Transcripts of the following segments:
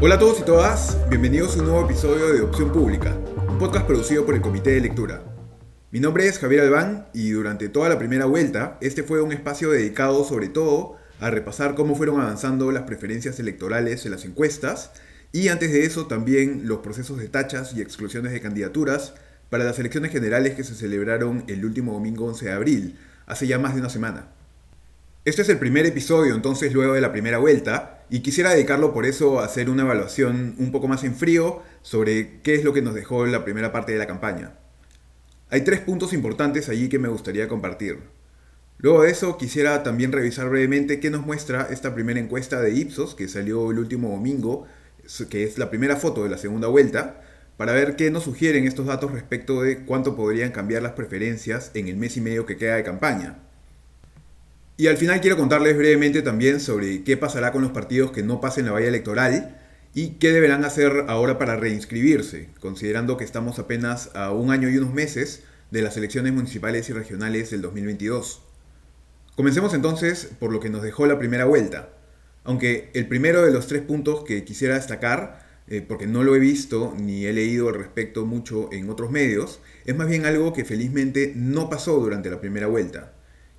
Hola a todos y todas, bienvenidos a un nuevo episodio de Opción Pública, un podcast producido por el Comité de Lectura. Mi nombre es Javier Albán y durante toda la primera vuelta, este fue un espacio dedicado sobre todo a repasar cómo fueron avanzando las preferencias electorales en las encuestas y antes de eso también los procesos de tachas y exclusiones de candidaturas para las elecciones generales que se celebraron el último domingo 11 de abril, hace ya más de una semana. Este es el primer episodio entonces luego de la primera vuelta y quisiera dedicarlo por eso a hacer una evaluación un poco más en frío sobre qué es lo que nos dejó la primera parte de la campaña. Hay tres puntos importantes allí que me gustaría compartir. Luego de eso quisiera también revisar brevemente qué nos muestra esta primera encuesta de Ipsos que salió el último domingo, que es la primera foto de la segunda vuelta, para ver qué nos sugieren estos datos respecto de cuánto podrían cambiar las preferencias en el mes y medio que queda de campaña. Y al final quiero contarles brevemente también sobre qué pasará con los partidos que no pasen la valla electoral y qué deberán hacer ahora para reinscribirse, considerando que estamos apenas a un año y unos meses de las elecciones municipales y regionales del 2022. Comencemos entonces por lo que nos dejó la primera vuelta, aunque el primero de los tres puntos que quisiera destacar, eh, porque no lo he visto ni he leído al respecto mucho en otros medios, es más bien algo que felizmente no pasó durante la primera vuelta.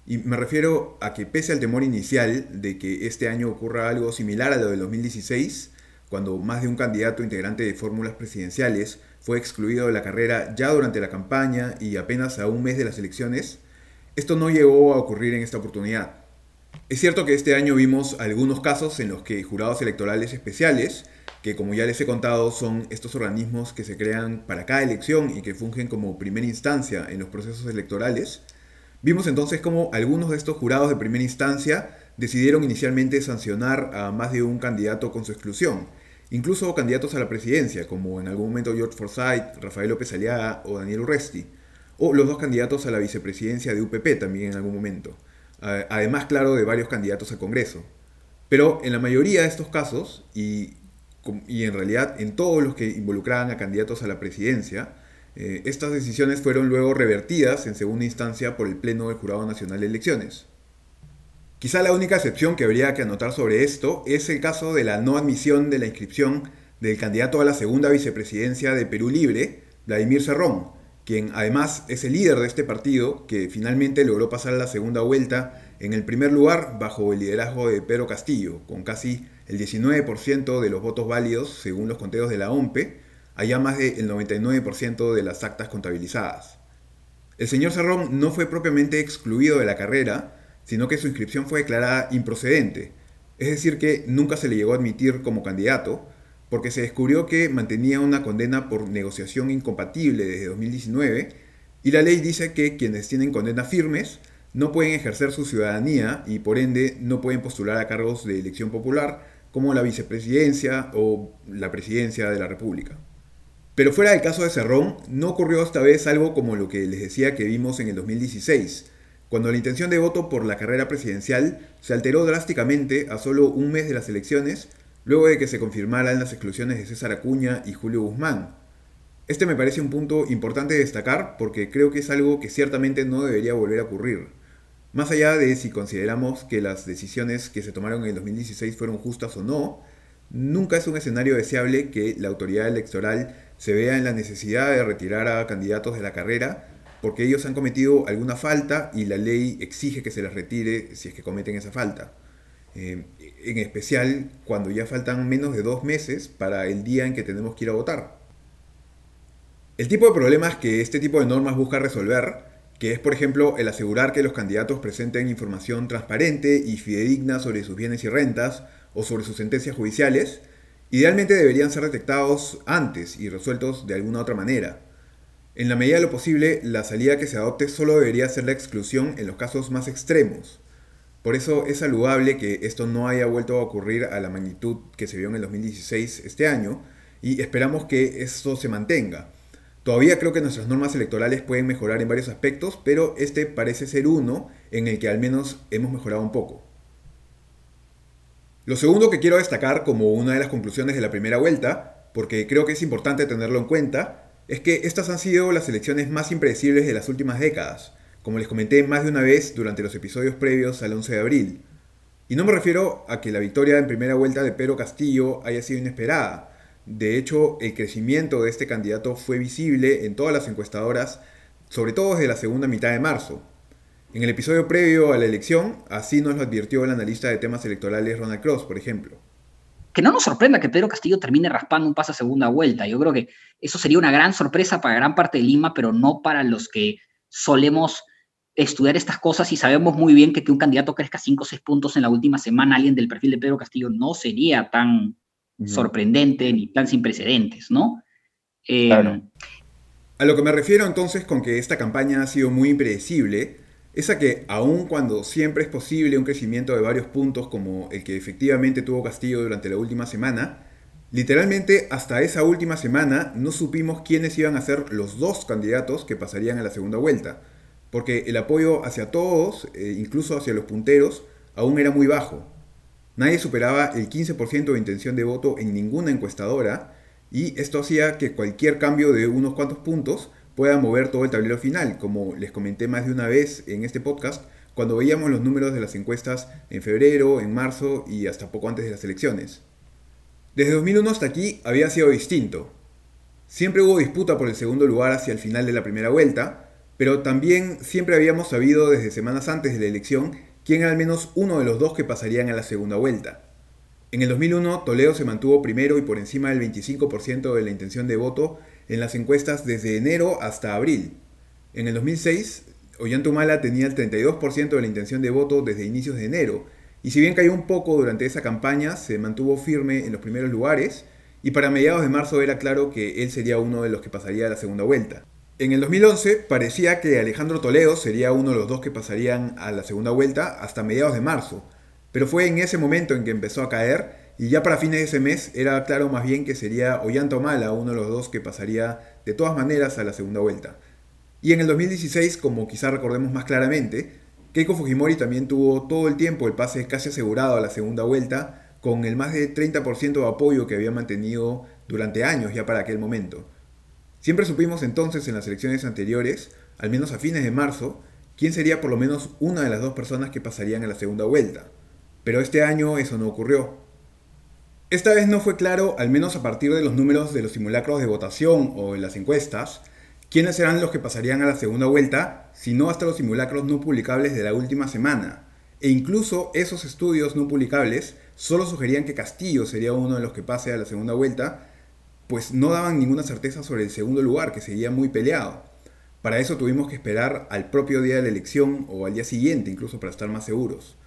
Y me refiero a que pese al temor inicial de que este año ocurra algo similar a lo del 2016, cuando más de un candidato integrante de fórmulas presidenciales fue excluido de la carrera ya durante la campaña y apenas a un mes de las elecciones, esto no llegó a ocurrir en esta oportunidad. Es cierto que este año vimos algunos casos en los que jurados electorales especiales, que como ya les he contado son estos organismos que se crean para cada elección y que fungen como primera instancia en los procesos electorales, Vimos entonces cómo algunos de estos jurados de primera instancia decidieron inicialmente sancionar a más de un candidato con su exclusión, incluso candidatos a la presidencia, como en algún momento George Forsyth, Rafael López Aliaga o Daniel Urresti, o los dos candidatos a la vicepresidencia de UPP también en algún momento, además, claro, de varios candidatos a Congreso. Pero en la mayoría de estos casos, y, y en realidad en todos los que involucraban a candidatos a la presidencia, eh, estas decisiones fueron luego revertidas en segunda instancia por el Pleno del Jurado Nacional de Elecciones. Quizá la única excepción que habría que anotar sobre esto es el caso de la no admisión de la inscripción del candidato a la segunda vicepresidencia de Perú Libre, Vladimir Cerrón, quien además es el líder de este partido que finalmente logró pasar la segunda vuelta en el primer lugar bajo el liderazgo de Pedro Castillo, con casi el 19% de los votos válidos según los conteos de la OMPE, allá más del 99% de las actas contabilizadas. El señor Cerrón no fue propiamente excluido de la carrera, sino que su inscripción fue declarada improcedente, es decir, que nunca se le llegó a admitir como candidato, porque se descubrió que mantenía una condena por negociación incompatible desde 2019, y la ley dice que quienes tienen condenas firmes no pueden ejercer su ciudadanía y por ende no pueden postular a cargos de elección popular como la vicepresidencia o la presidencia de la República. Pero fuera del caso de Cerrón, no ocurrió esta vez algo como lo que les decía que vimos en el 2016, cuando la intención de voto por la carrera presidencial se alteró drásticamente a solo un mes de las elecciones, luego de que se confirmaran las exclusiones de César Acuña y Julio Guzmán. Este me parece un punto importante de destacar porque creo que es algo que ciertamente no debería volver a ocurrir. Más allá de si consideramos que las decisiones que se tomaron en el 2016 fueron justas o no, nunca es un escenario deseable que la autoridad electoral se vea en la necesidad de retirar a candidatos de la carrera porque ellos han cometido alguna falta y la ley exige que se les retire si es que cometen esa falta. Eh, en especial cuando ya faltan menos de dos meses para el día en que tenemos que ir a votar. El tipo de problemas que este tipo de normas busca resolver, que es por ejemplo el asegurar que los candidatos presenten información transparente y fidedigna sobre sus bienes y rentas o sobre sus sentencias judiciales, Idealmente deberían ser detectados antes y resueltos de alguna otra manera. En la medida de lo posible, la salida que se adopte solo debería ser la exclusión en los casos más extremos. Por eso es saludable que esto no haya vuelto a ocurrir a la magnitud que se vio en el 2016 este año y esperamos que esto se mantenga. Todavía creo que nuestras normas electorales pueden mejorar en varios aspectos, pero este parece ser uno en el que al menos hemos mejorado un poco. Lo segundo que quiero destacar como una de las conclusiones de la primera vuelta, porque creo que es importante tenerlo en cuenta, es que estas han sido las elecciones más impredecibles de las últimas décadas, como les comenté más de una vez durante los episodios previos al 11 de abril. Y no me refiero a que la victoria en primera vuelta de Pedro Castillo haya sido inesperada. De hecho, el crecimiento de este candidato fue visible en todas las encuestadoras, sobre todo desde la segunda mitad de marzo. En el episodio previo a la elección, así nos lo advirtió el analista de temas electorales Ronald Cross, por ejemplo. Que no nos sorprenda que Pedro Castillo termine raspando un paso a segunda vuelta. Yo creo que eso sería una gran sorpresa para gran parte de Lima, pero no para los que solemos estudiar estas cosas y sabemos muy bien que que un candidato crezca 5 o 6 puntos en la última semana, alguien del perfil de Pedro Castillo no sería tan sorprendente ni tan sin precedentes, ¿no? Eh, a lo que me refiero entonces con que esta campaña ha sido muy impredecible, es a que aun cuando siempre es posible un crecimiento de varios puntos como el que efectivamente tuvo Castillo durante la última semana, literalmente hasta esa última semana no supimos quiénes iban a ser los dos candidatos que pasarían a la segunda vuelta porque el apoyo hacia todos, eh, incluso hacia los punteros, aún era muy bajo. Nadie superaba el 15% de intención de voto en ninguna encuestadora, y esto hacía que cualquier cambio de unos cuantos puntos pueda mover todo el tablero final, como les comenté más de una vez en este podcast, cuando veíamos los números de las encuestas en febrero, en marzo y hasta poco antes de las elecciones. Desde 2001 hasta aquí había sido distinto. Siempre hubo disputa por el segundo lugar hacia el final de la primera vuelta, pero también siempre habíamos sabido desde semanas antes de la elección quién era al menos uno de los dos que pasarían a la segunda vuelta. En el 2001, Toledo se mantuvo primero y por encima del 25% de la intención de voto en las encuestas desde enero hasta abril. En el 2006, Ollantumala tenía el 32% de la intención de voto desde inicios de enero, y si bien cayó un poco durante esa campaña, se mantuvo firme en los primeros lugares, y para mediados de marzo era claro que él sería uno de los que pasaría a la segunda vuelta. En el 2011 parecía que Alejandro Toledo sería uno de los dos que pasarían a la segunda vuelta hasta mediados de marzo, pero fue en ese momento en que empezó a caer y ya para fines de ese mes era claro más bien que sería Ollanta Mala uno de los dos que pasaría de todas maneras a la segunda vuelta. Y en el 2016, como quizá recordemos más claramente, Keiko Fujimori también tuvo todo el tiempo el pase casi asegurado a la segunda vuelta, con el más de 30% de apoyo que había mantenido durante años ya para aquel momento. Siempre supimos entonces en las elecciones anteriores, al menos a fines de marzo, quién sería por lo menos una de las dos personas que pasarían a la segunda vuelta. Pero este año eso no ocurrió. Esta vez no fue claro, al menos a partir de los números de los simulacros de votación o en las encuestas, quiénes serán los que pasarían a la segunda vuelta, sino hasta los simulacros no publicables de la última semana. E incluso esos estudios no publicables solo sugerían que Castillo sería uno de los que pase a la segunda vuelta, pues no daban ninguna certeza sobre el segundo lugar, que seguía muy peleado. Para eso tuvimos que esperar al propio día de la elección o al día siguiente, incluso para estar más seguros.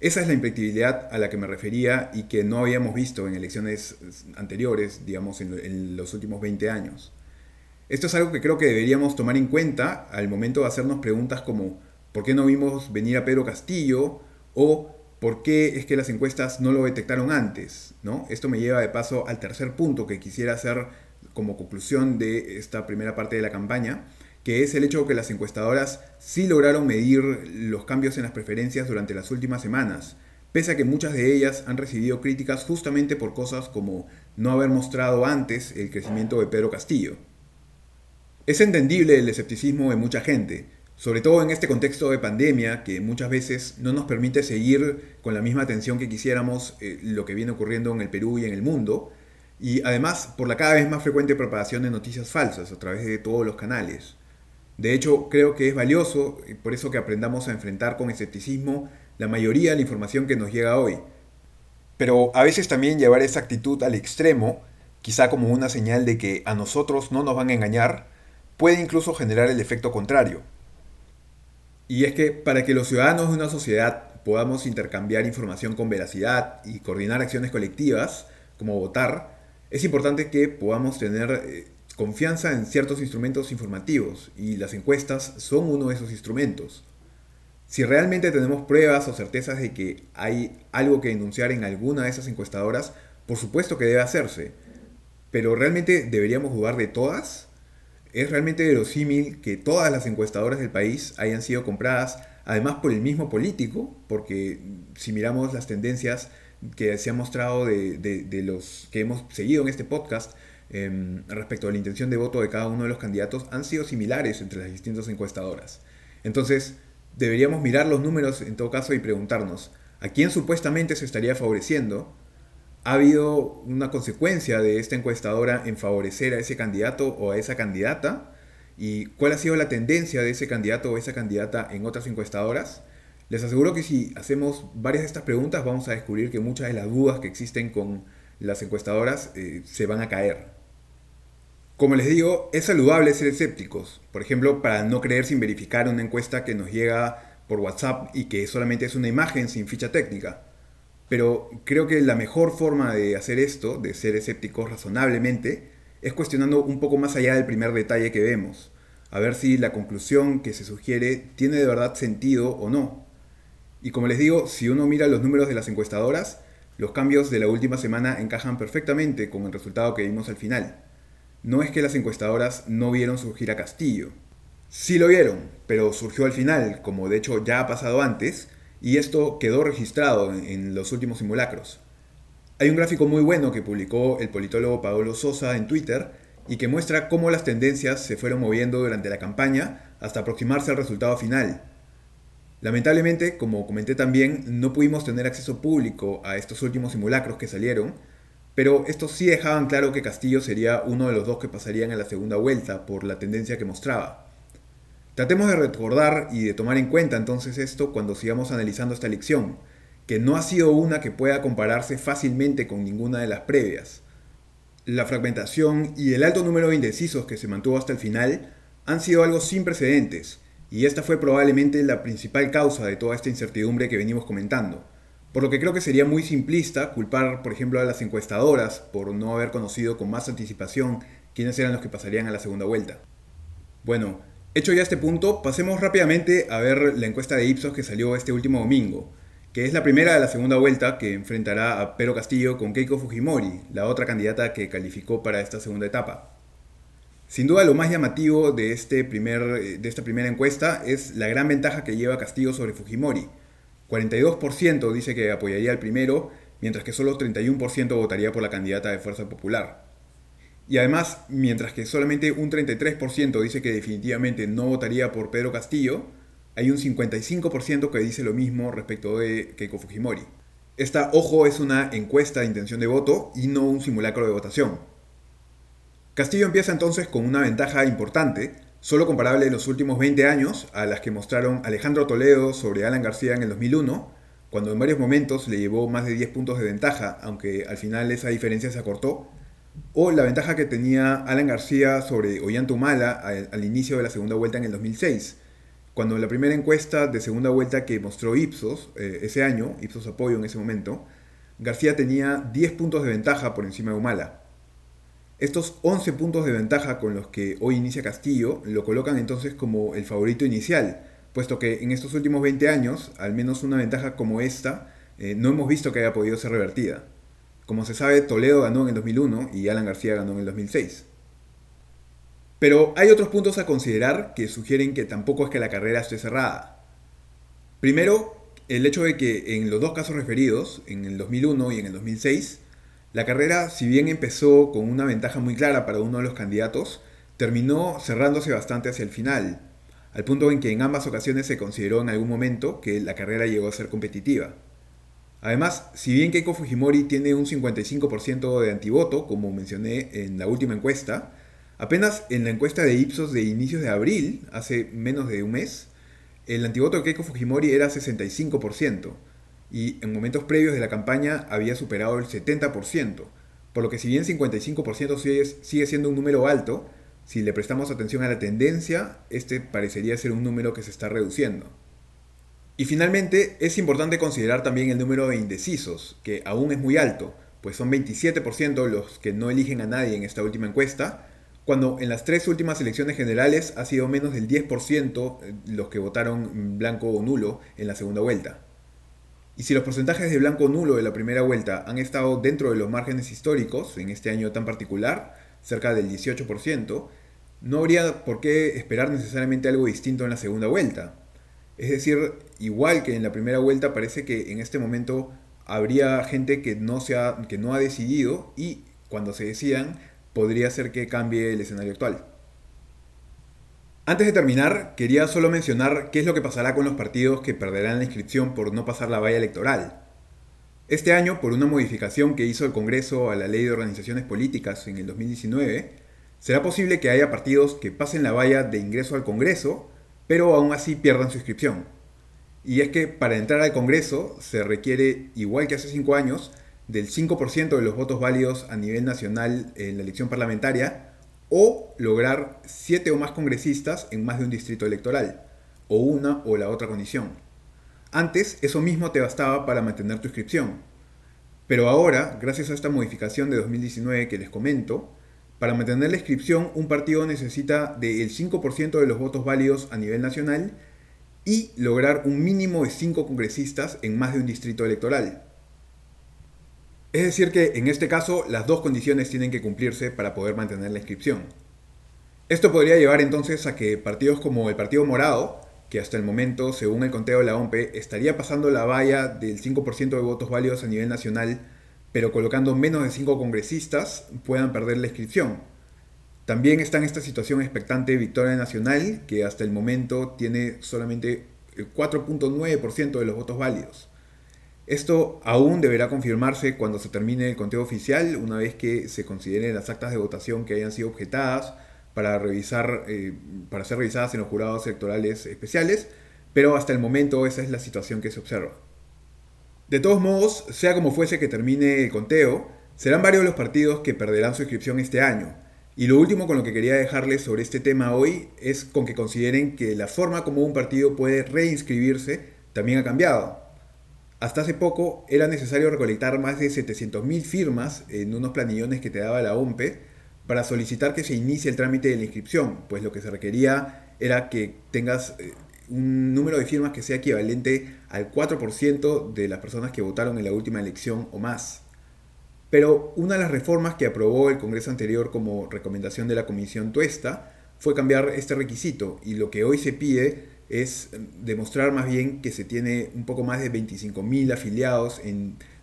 Esa es la impredictibilidad a la que me refería y que no habíamos visto en elecciones anteriores, digamos, en, los últimos 20 años. Esto es algo que creo que deberíamos tomar en cuenta al momento de hacernos preguntas como ¿por qué no vimos venir a Pedro Castillo? o ¿Por qué es que las encuestas no lo detectaron antes? ¿no? Esto me lleva de paso al tercer punto que quisiera hacer como conclusión de esta primera parte de la campaña, que es el hecho que las encuestadoras sí lograron medir los cambios en las preferencias durante las últimas semanas, pese a que muchas de ellas han recibido críticas justamente por cosas como no haber mostrado antes el crecimiento de Pedro Castillo. Es entendible el escepticismo de mucha gente, sobre todo en este contexto de pandemia que muchas veces no nos permite seguir con la misma atención que quisiéramos eh, lo que viene ocurriendo en el Perú y en el mundo, y además por la cada vez más frecuente propagación de noticias falsas a través de todos los canales. De hecho, creo que es valioso, y por eso que aprendamos a enfrentar con escepticismo la mayoría de la información que nos llega hoy. Pero a veces también llevar esa actitud al extremo, quizá como una señal de que a nosotros no nos van a engañar, puede incluso generar el efecto contrario y es que para que los ciudadanos de una sociedad podamos intercambiar información con veracidad y coordinar acciones colectivas, como votar, es importante que podamos tener eh, confianza en ciertos instrumentos informativos y las encuestas son uno de esos instrumentos. Si realmente tenemos pruebas o certezas de que hay algo que denunciar en alguna de esas encuestadoras, por supuesto que debe hacerse. Pero ¿realmente deberíamos dudar de todas? Es realmente verosímil que todas las encuestadoras del país hayan sido compradas, además por el mismo político, porque si miramos las tendencias que se han mostrado de, los que hemos seguido en este podcast em, respecto a la intención de voto de cada uno de los candidatos, han sido similares entre las distintas encuestadoras. Entonces, deberíamos mirar los números en todo caso y preguntarnos, a quién supuestamente se estaría favoreciendo, ha habido una consecuencia de esta encuestadora en favorecer a ese candidato o a esa candidata y cuál ha sido la tendencia de ese candidato o esa candidata en otras encuestadoras. Les aseguro que si hacemos varias de estas preguntas vamos a descubrir que muchas de las dudas que existen con las encuestadoras eh, se van a caer. Como les digo, es saludable ser escépticos, por ejemplo, para no creer sin verificar una encuesta que nos llega por WhatsApp y que solamente es una imagen sin ficha técnica. Pero creo que la mejor forma de hacer esto, de ser escépticos razonablemente, es cuestionando un poco más allá del primer detalle que vemos, a ver si la conclusión que se sugiere tiene de verdad sentido o no. Y como les digo, si uno mira los números de las encuestadoras, los cambios de la última semana encajan perfectamente con el resultado que vimos al final. No es que las encuestadoras no vieron surgir a Castillo. Sí lo vieron, pero surgió al final, como de hecho ya ha pasado antes, y esto quedó registrado en, los últimos simulacros. Hay un gráfico muy bueno que publicó el politólogo Paolo Sosa en Twitter y que muestra cómo las tendencias se fueron moviendo durante la campaña hasta aproximarse al resultado final. Lamentablemente, como comenté también, no pudimos tener acceso público a estos últimos simulacros que salieron, pero estos sí dejaban claro que Castillo sería uno de los dos que pasarían a la segunda vuelta por la tendencia que mostraba. Tratemos de recordar y de tomar en cuenta entonces esto cuando sigamos analizando esta elección, que no ha sido una que pueda compararse fácilmente con ninguna de las previas. La fragmentación y el alto número de indecisos que se mantuvo hasta el final han sido algo sin precedentes, y esta fue probablemente la principal causa de toda esta incertidumbre que venimos comentando. Por lo que creo que sería muy simplista culpar, por ejemplo, a las encuestadoras por no haber conocido con más anticipación quiénes eran los que pasarían a la segunda vuelta. Bueno, Hecho ya este punto, pasemos rápidamente a ver la encuesta de Ipsos que salió este último domingo, que es la primera de la segunda vuelta que enfrentará a Pedro Castillo con Keiko Fujimori, la otra candidata que calificó para esta segunda etapa. Sin duda lo más llamativo de, este primer, de esta primera encuesta es la gran ventaja que lleva Castillo sobre Fujimori. 42% dice que apoyaría al primero, mientras que solo 31% votaría por la candidata de Fuerza Popular. Y además, mientras que solamente un 33% dice que definitivamente no votaría por Pedro Castillo, hay un 55% que dice lo mismo respecto de Keiko Fujimori. Esta, ojo, es una encuesta de intención de voto y no un simulacro de votación. Castillo empieza entonces con una ventaja importante, solo comparable en los últimos 20 años a las que mostraron Alejandro Toledo sobre Alan García en el 2001, cuando en varios momentos le llevó más de 10 puntos de ventaja, aunque al final esa diferencia se acortó, o la ventaja que tenía Alan García sobre Ollanta Humala al, inicio de la segunda vuelta en el 2006, cuando la primera encuesta de segunda vuelta que mostró Ipsos eh, ese año, Ipsos Apoyo en ese momento, García tenía 10 puntos de ventaja por encima de Humala. Estos 11 puntos de ventaja con los que hoy inicia Castillo lo colocan entonces como el favorito inicial, puesto que en estos últimos 20 años, al menos una ventaja como esta, eh, no hemos visto que haya podido ser revertida. Como se sabe, Toledo ganó en el 2001 y Alan García ganó en el 2006. Pero hay otros puntos a considerar que sugieren que tampoco es que la carrera esté cerrada. Primero, el hecho de que en los dos casos referidos, en el 2001 y en el 2006, la carrera, si bien empezó con una ventaja muy clara para uno de los candidatos, terminó cerrándose bastante hacia el final, al punto en que en ambas ocasiones se consideró en algún momento que la carrera llegó a ser competitiva. Además, si bien Keiko Fujimori tiene un 55% de antivoto, como mencioné en la última encuesta, apenas en la encuesta de Ipsos de inicios de abril, hace menos de un mes, el antivoto de Keiko Fujimori era 65%, y en momentos previos de la campaña había superado el 70%, por lo que si bien 55% sigue, siendo un número alto, si le prestamos atención a la tendencia, este parecería ser un número que se está reduciendo. Y finalmente, es importante considerar también el número de indecisos, que aún es muy alto, pues son 27% los que no eligen a nadie en esta última encuesta, cuando en las tres últimas elecciones generales ha sido menos del 10% eh, los que votaron blanco o nulo en la segunda vuelta. Y si los porcentajes de blanco nulo de la primera vuelta han estado dentro de los márgenes históricos, en este año tan particular, cerca del 18%, no habría por qué esperar necesariamente algo distinto en la segunda vuelta. Es decir, igual que en la primera vuelta, parece que en este momento habría gente que no, se ha, que no ha decidido y cuando se decidan podría ser que cambie el escenario actual. Antes de terminar, quería solo mencionar qué es lo que pasará con los partidos que perderán la inscripción por no pasar la valla electoral. Este año, por una modificación que hizo el Congreso a la Ley de Organizaciones Políticas en el 2019, será posible que haya partidos que pasen la valla de ingreso al Congreso, pero aún así pierdan su inscripción. Y es que para entrar al Congreso se requiere, igual que hace cinco años, del 5% de los votos válidos a nivel nacional en la elección parlamentaria o lograr siete o más congresistas en más de un distrito electoral, o una o la otra condición. Antes eso mismo te bastaba para mantener tu inscripción, pero ahora, gracias a esta modificación de 2019 que les comento, para mantener la inscripción un partido necesita del 5% de los votos válidos a nivel nacional y lograr un mínimo de 5 congresistas en más de un distrito electoral. Es decir que en este caso las dos condiciones tienen que cumplirse para poder mantener la inscripción. Esto podría llevar entonces a que partidos como el Partido Morado, que hasta el momento, según el conteo de la OMPE, estaría pasando la valla del 5% de votos válidos a nivel nacional, pero colocando menos de 5 congresistas, puedan perder la inscripción. También está en esta situación expectante Victoria Nacional, que hasta el momento tiene solamente el 4.9% de los votos válidos. Esto aún deberá confirmarse cuando se termine el conteo oficial, una vez que se consideren las actas de votación que hayan sido objetadas para, revisar, eh, para ser revisadas en los jurados electorales especiales, pero hasta el momento esa es la situación que se observa. De todos modos, sea como fuese que termine el conteo, serán varios los partidos que perderán su inscripción este año. Y lo último con lo que quería dejarles sobre este tema hoy es con que consideren que la forma como un partido puede reinscribirse también ha cambiado. Hasta hace poco era necesario recolectar más de 700.000 firmas en unos planillones que te daba la OMPE para solicitar que se inicie el trámite de la inscripción, pues lo que se requería era que tengas eh, un número de firmas que sea equivalente al 4% de las personas que votaron en la última elección o más. Pero una de las reformas que aprobó el Congreso anterior como recomendación de la Comisión Tuesta fue cambiar este requisito y lo que hoy se pide es demostrar más bien que se tiene un poco más de 25.000 afiliados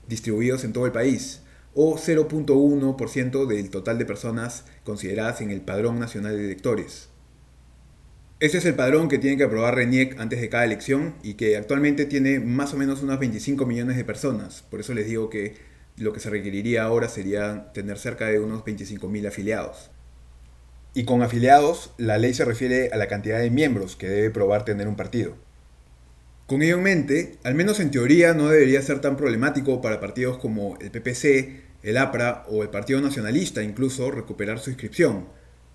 distribuidos en todo el país, o 0.1% del total de personas consideradas en el Padrón Nacional de Electores. Ese es el padrón que tiene que aprobar RENIEC antes de cada elección y que actualmente tiene más o menos unos 25 millones de personas. Por eso les digo que lo que se requeriría ahora sería tener cerca de unos 25.000 afiliados. Y con afiliados, la ley se refiere a la cantidad de miembros que debe probar tener un partido. Con ello en mente, al menos en teoría no debería ser tan problemático para partidos como el PPC, el APRA o el Partido Nacionalista incluso recuperar su inscripción,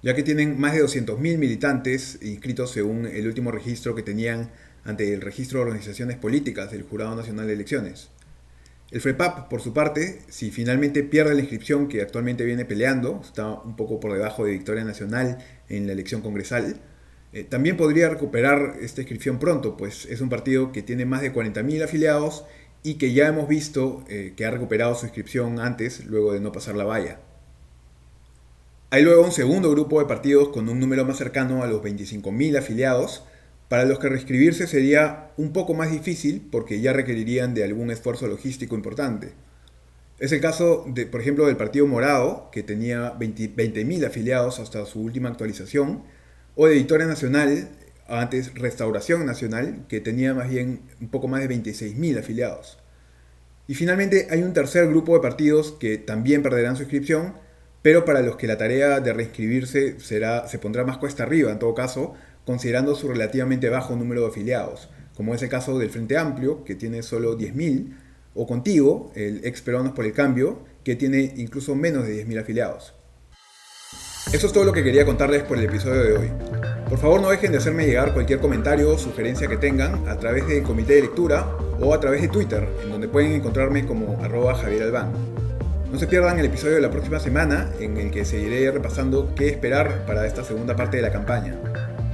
ya que tienen más de 200.000 militantes inscritos según el último registro que tenían ante el Registro de Organizaciones Políticas del Jurado Nacional de Elecciones. El FREPAP, por su parte, si finalmente pierde la inscripción que actualmente viene peleando, está un poco por debajo de Victoria Nacional en la elección congresal, eh, también podría recuperar esta inscripción pronto, pues es un partido que tiene más de 40.000 afiliados y que ya hemos visto eh, que ha recuperado su inscripción antes, luego de no pasar la valla. Hay luego un segundo grupo de partidos con un número más cercano a los 25.000 afiliados, para los que reescribirse sería un poco más difícil porque ya requerirían de algún esfuerzo logístico importante. Es el caso, por ejemplo, del Partido Morado, que tenía 20.000 afiliados hasta su última actualización, o de Victoria Nacional, antes Restauración Nacional, que tenía más bien un poco más de 26.000 afiliados. Y finalmente hay un tercer grupo de partidos que también perderán su inscripción, pero para los que la tarea de reinscribirse será, se pondrá más cuesta arriba en todo caso, considerando su relativamente bajo número de afiliados, como es el caso del Frente Amplio, que tiene solo 10.000, o contigo, el ex Peruanos por el Cambio, que tiene incluso menos de 10.000 afiliados. Eso es todo lo que quería contarles por el episodio de hoy. Por favor no dejen de hacerme llegar cualquier comentario o sugerencia que tengan a través del comité de lectura o a través de Twitter, en donde pueden encontrarme como arroba Javier Albán. No se pierdan el episodio de la próxima semana en el que seguiré repasando qué esperar para esta segunda parte de la campaña.